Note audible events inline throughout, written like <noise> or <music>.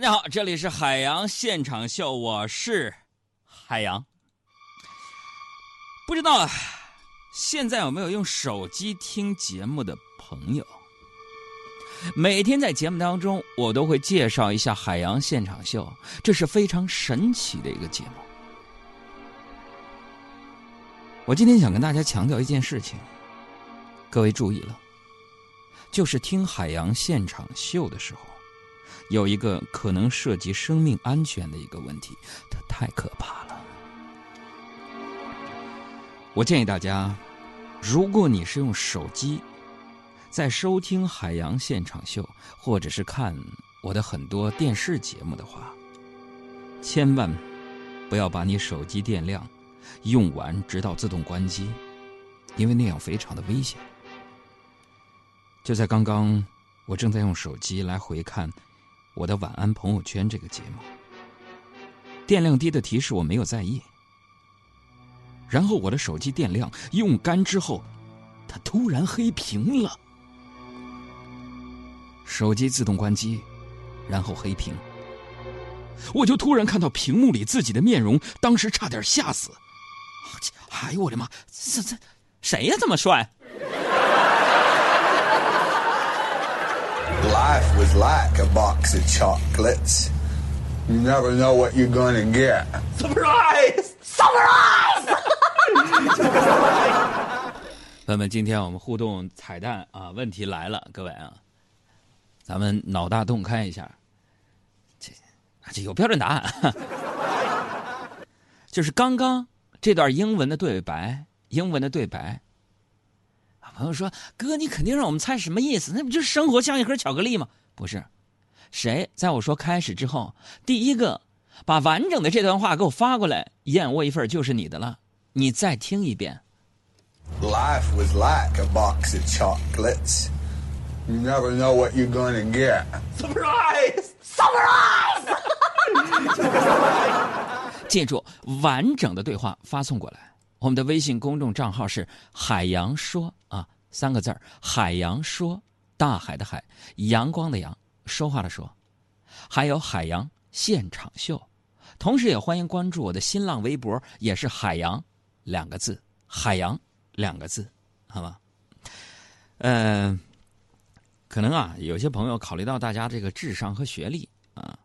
大家好，这里是海洋现场秀，我是海洋。不知道，现在有没有用手机听节目的朋友？每天在节目当中，我都会介绍一下海洋现场秀，这是非常神奇的一个节目。我今天想跟大家强调一件事情，各位注意了，就是听海洋现场秀的时候。有一个可能涉及生命安全的一个问题，它太可怕了。我建议大家，如果你是用手机在收听海洋现场秀，或者是看我的很多电视节目的话，千万不要把你手机电量用完直到自动关机，因为那样非常的危险。就在刚刚，我正在用手机来回看。我的晚安朋友圈这个节目，电量低的提示我没有在意。然后我的手机电量用干之后，它突然黑屏了。手机自动关机，然后黑屏。我就突然看到屏幕里自己的面容，当时差点吓死。哎呦我的妈！这这谁呀？这么帅？Life was like a box of chocolates. You never know what you're gonna get. Surprise! Surprise! 朋友们，今天我们互动彩蛋啊，问题来了，各位啊，咱们脑大洞开一下，这这有标准答案，就是刚刚这段英文的对白，英文的对白。朋友说：“哥，你肯定让我们猜什么意思？那不就是生活像一盒巧克力吗？不是，谁在我说开始之后，第一个把完整的这段话给我发过来，燕窝一份就是你的了。你再听一遍。” Life was like a box of chocolates. You never know what you're gonna get. Surprise! Surprise! <laughs> 记住，完整的对话发送过来。我们的微信公众账号是“海洋说”啊，三个字儿“海洋说”，大海的海，阳光的阳，说话的说，还有海洋现场秀。同时也欢迎关注我的新浪微博，也是“海洋”两个字，“海洋”两个字，好吧？嗯，可能啊，有些朋友考虑到大家这个智商和学历啊，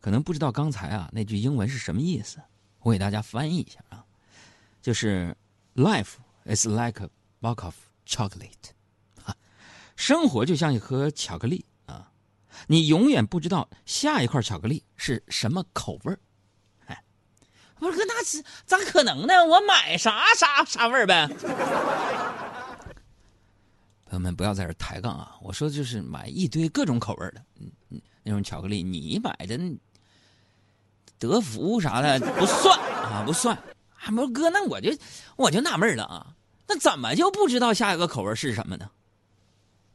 可能不知道刚才啊那句英文是什么意思，我给大家翻译一下啊。就是，life is like a box of chocolate，啊，生活就像一盒巧克力啊，你永远不知道下一块巧克力是什么口味儿，哎，我说那是咋可能呢？我买啥啥啥味儿呗。朋友们不要在这抬杠啊！我说就是买一堆各种口味的，嗯嗯，那种巧克力你买的德芙啥的不算啊，不算。不哥，那我就我就纳闷了啊，那怎么就不知道下一个口味是什么呢？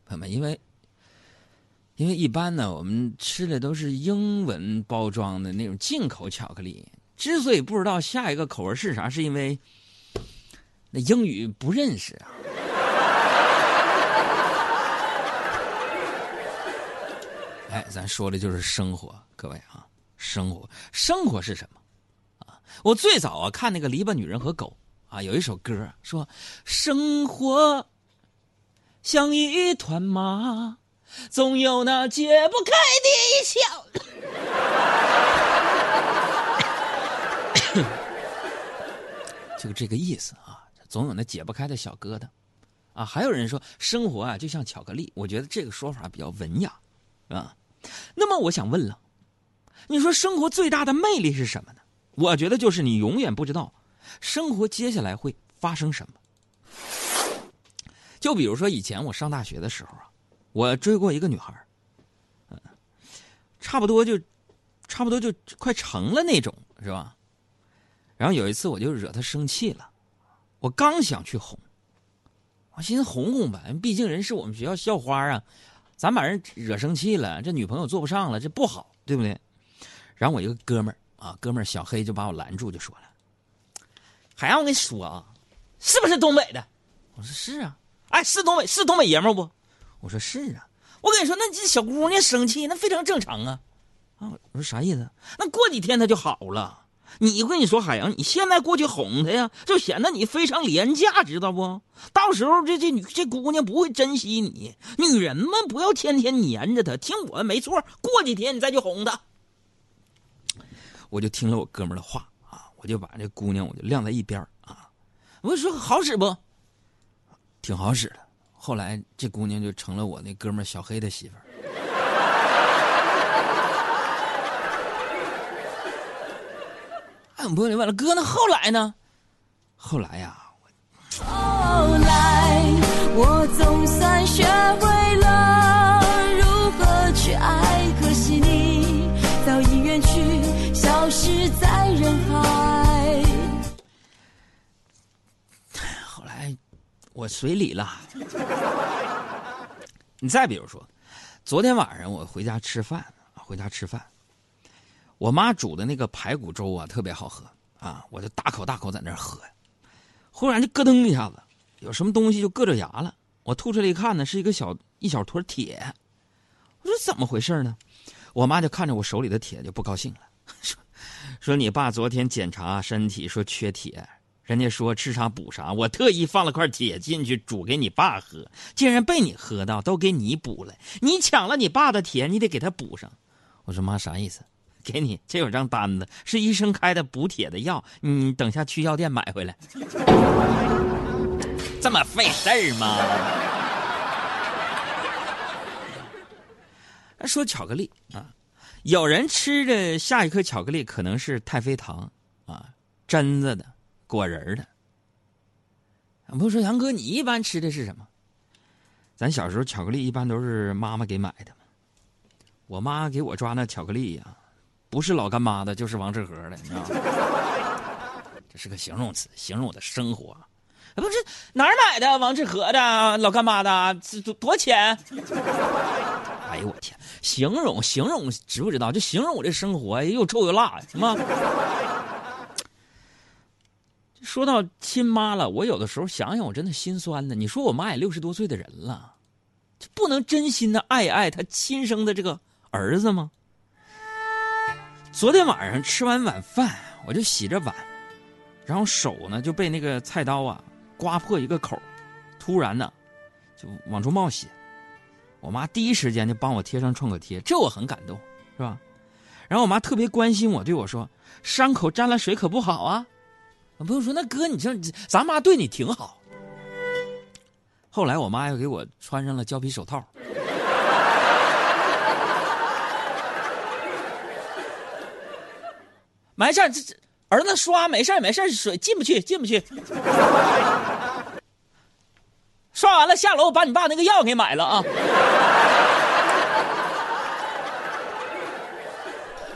朋友们，因为因为一般呢，我们吃的都是英文包装的那种进口巧克力。之所以不知道下一个口味是啥，是因为那英语不认识啊。哎，咱说的就是生活，各位啊，生活，生活是什么？啊我最早啊看那个篱笆女人和狗啊，有一首歌说：“生活像一团麻，总有那解不开的小。<coughs> ”就这个意思啊，总有那解不开的小疙瘩啊。还有人说生活啊就像巧克力，我觉得这个说法比较文雅啊。那么我想问了，你说生活最大的魅力是什么呢？我觉得就是你永远不知道，生活接下来会发生什么。就比如说以前我上大学的时候啊，我追过一个女孩嗯，差不多就，差不多就快成了那种，是吧？然后有一次我就惹她生气了，我刚想去哄，我寻思哄哄吧，毕竟人是我们学校校花啊，咱把人惹生气了，这女朋友做不上了，这不好，对不对？然后我一个哥们儿。啊，哥们儿小黑就把我拦住，就说了：“海洋，我跟你说啊，是不是东北的？”我说：“是啊。”哎，是东北，是东北爷们儿不？我说：“是啊。”我跟你说，那这小姑娘生气，那非常正常啊。啊，我说啥意思？那过几天她就好了。你跟你说海洋，你现在过去哄她呀，就显得你非常廉价，知道不？到时候这这女这姑娘不会珍惜你。女人们不要天天黏着她，听我没错。过几天你再去哄她。我就听了我哥们的话啊，我就把这姑娘我就晾在一边啊。我说好使不？挺好使的。后来这姑娘就成了我那哥们小黑的媳妇儿。不明白了，哥，那后来呢？后来呀，后来我总算学我随礼了。<laughs> 你再比如说，昨天晚上我回家吃饭，回家吃饭。我妈煮的那个排骨粥啊，特别好喝啊！我就大口大口在那喝，忽然就咯噔一下子，有什么东西就硌着牙了。我吐出来一看呢，是一个小一小坨铁。我说怎么回事呢？我妈就看着我手里的铁就不高兴了，说：“说你爸昨天检查身体说缺铁，人家说吃啥补啥，我特意放了块铁进去煮给你爸喝，竟然被你喝到，都给你补了。你抢了你爸的铁，你得给他补上。”我说妈啥意思？给你，这有张单子，是医生开的补铁的药，你等下去药店买回来。这么费事儿吗？<laughs> 说巧克力啊，有人吃的下一颗巧克力可能是太妃糖啊，榛子的、果仁的。不是说杨哥，你一般吃的是什么？咱小时候巧克力一般都是妈妈给买的我妈给我抓那巧克力呀。不是老干妈的，就是王致和的，你知道吗？<laughs> 这是个形容词，形容我的生活。不是哪儿买的？王致和的，老干妈的，多多钱？<laughs> 哎呦我天！形容形容，知不知道？就形容我这生活，又臭又辣，行吗？说到亲妈了，我有的时候想想，我真的心酸呢。你说我妈也六十多岁的人了，就不能真心的爱爱她亲生的这个儿子吗？昨天晚上吃完晚饭，我就洗着碗，然后手呢就被那个菜刀啊刮破一个口，突然呢就往出冒血。我妈第一时间就帮我贴上创可贴，这我很感动，是吧？然后我妈特别关心我，对我说：“伤口沾了水可不好啊。”我朋友说：“那哥，你这咱妈对你挺好。”后来我妈又给我穿上了胶皮手套。<laughs> 没事这这儿子刷没事没事水进不去，进不去。刷完了下楼，把你爸那个药给买了啊。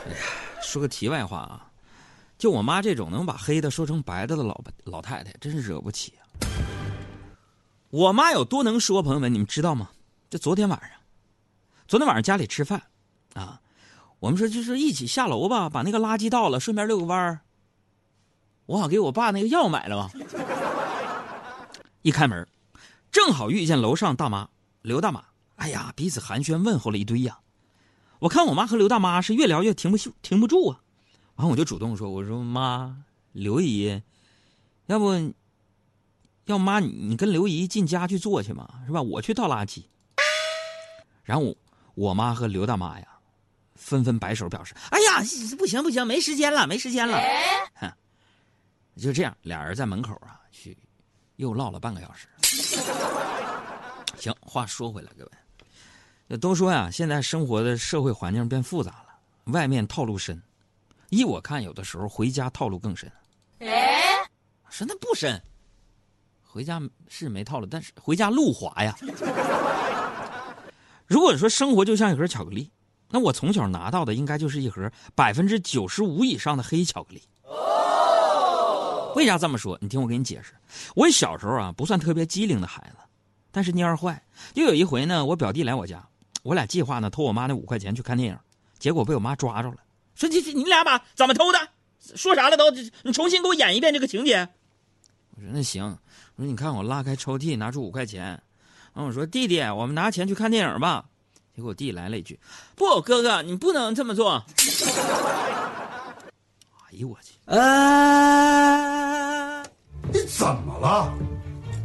哎呀，说个题外话啊，就我妈这种能把黑的说成白的的老老太太，真是惹不起啊。我妈有多能说，朋友们，你们知道吗？就昨天晚上，昨天晚上家里吃饭，啊。我们说就是一起下楼吧，把那个垃圾倒了，顺便遛个弯儿。我好给我爸那个药买了吧。一开门，正好遇见楼上大妈刘大妈。哎呀，彼此寒暄问候了一堆呀。我看我妈和刘大妈是越聊越停不停不住啊。完，我就主动说：“我说妈，刘姨，要不，要妈你跟刘姨进家去坐去嘛，是吧？我去倒垃圾。”然后我妈和刘大妈呀。纷纷摆手表示：“哎呀，不行不行，没时间了，没时间了。”哼，就这样，俩人在门口啊，去又唠了半个小时。行，话说回来，各位，都说呀，现在生活的社会环境变复杂了，外面套路深。依我看，有的时候回家套路更深。哎，深那不深，回家是没套路，但是回家路滑呀。如果说生活就像一盒巧克力。那我从小拿到的应该就是一盒百分之九十五以上的黑巧克力。哦为啥这么说？你听我给你解释。我小时候啊不算特别机灵的孩子，但是蔫坏。又有一回呢，我表弟来我家，我俩计划呢偷我妈那五块钱去看电影，结果被我妈抓着了，说这这你俩把怎么偷的？说啥了都？你重新给我演一遍这个情节。我说那行。我说你看我拉开抽屉拿出五块钱，然后我说弟弟，我们拿钱去看电影吧。结果我弟来了一句：“不，哥哥，你不能这么做。”哎呦我去！啊！你怎么了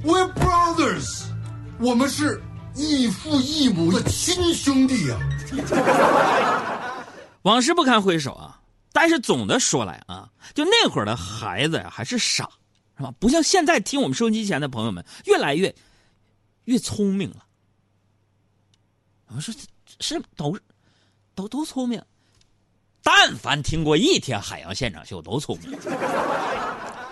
？We're brothers，我们是异父异母的亲兄弟呀、往事不堪回首啊，但是总的说来啊，就那会儿的孩子呀，还是傻，是吧？不像现在听我们收音机前的朋友们，越来越越聪明了。我说是都都都聪明，但凡听过一天海洋现场秀，都聪明。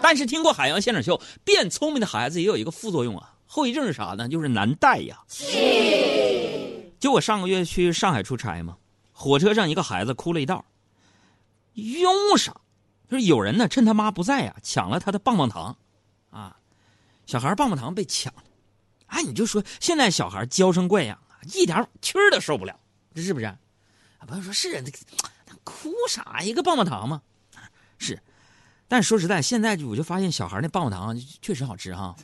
但是听过海洋现场秀，变聪明的孩子也有一个副作用啊，后遗症是啥呢？就是难带呀。就我上个月去上海出差嘛，火车上一个孩子哭了一道，用啥？就是有人呢趁他妈不在呀，抢了他的棒棒糖，啊，小孩棒棒糖被抢了，哎，你就说现在小孩娇生惯养啊，一点气儿都受不了，这是不是？啊，朋友说是啊，那哭啥？一个棒棒糖嘛，是。但说实在，现在我就发现小孩那棒棒糖确实好吃哈。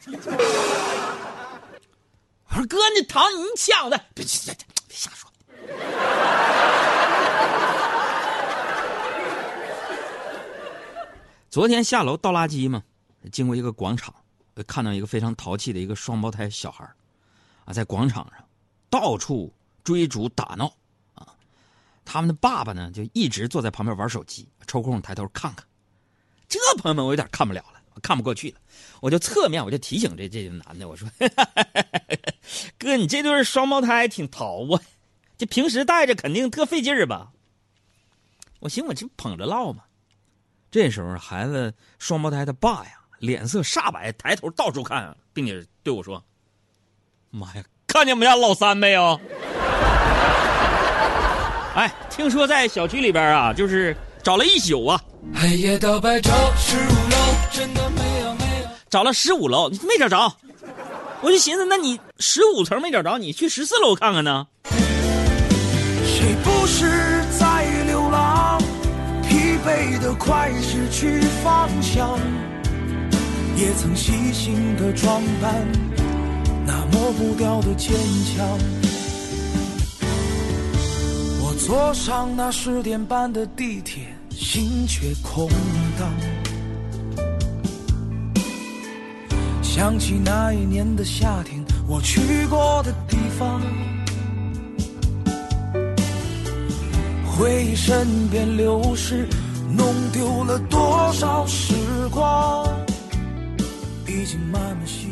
我说哥，那糖你抢的，别别别别瞎说。<laughs> 昨天下楼倒垃圾嘛，经过一个广场，看到一个非常淘气的一个双胞胎小孩啊，在广场上到处追逐打闹啊。他们的爸爸呢，就一直坐在旁边玩手机，抽空抬头看看。这朋友们，我有点看不了了，看不过去了，我就侧面我就提醒这这男的，我说：“ <laughs> 哥，你这对双胞胎挺淘啊，这平时带着肯定特费劲儿吧？”我寻思我这捧着唠嘛。这时候，孩子双胞胎他爸呀，脸色煞白，抬头到处看，并且对我说：“妈呀，看见我们家老三没有？” <laughs> 哎，听说在小区里边啊，就是找了一宿啊。黑夜到白昼，十五楼真的没有没有。找了十五楼，没找着。我就寻思，那你十五层没找着，你去十四楼看看呢？不是在流浪？疲惫的快失去方向，也曾细心的装扮，那抹不掉的坚强。我坐上那十点半的地铁。心却空荡，想起那一年的夏天，我去过的地方，回忆身边流逝，弄丢了多少时光，已经慢慢消。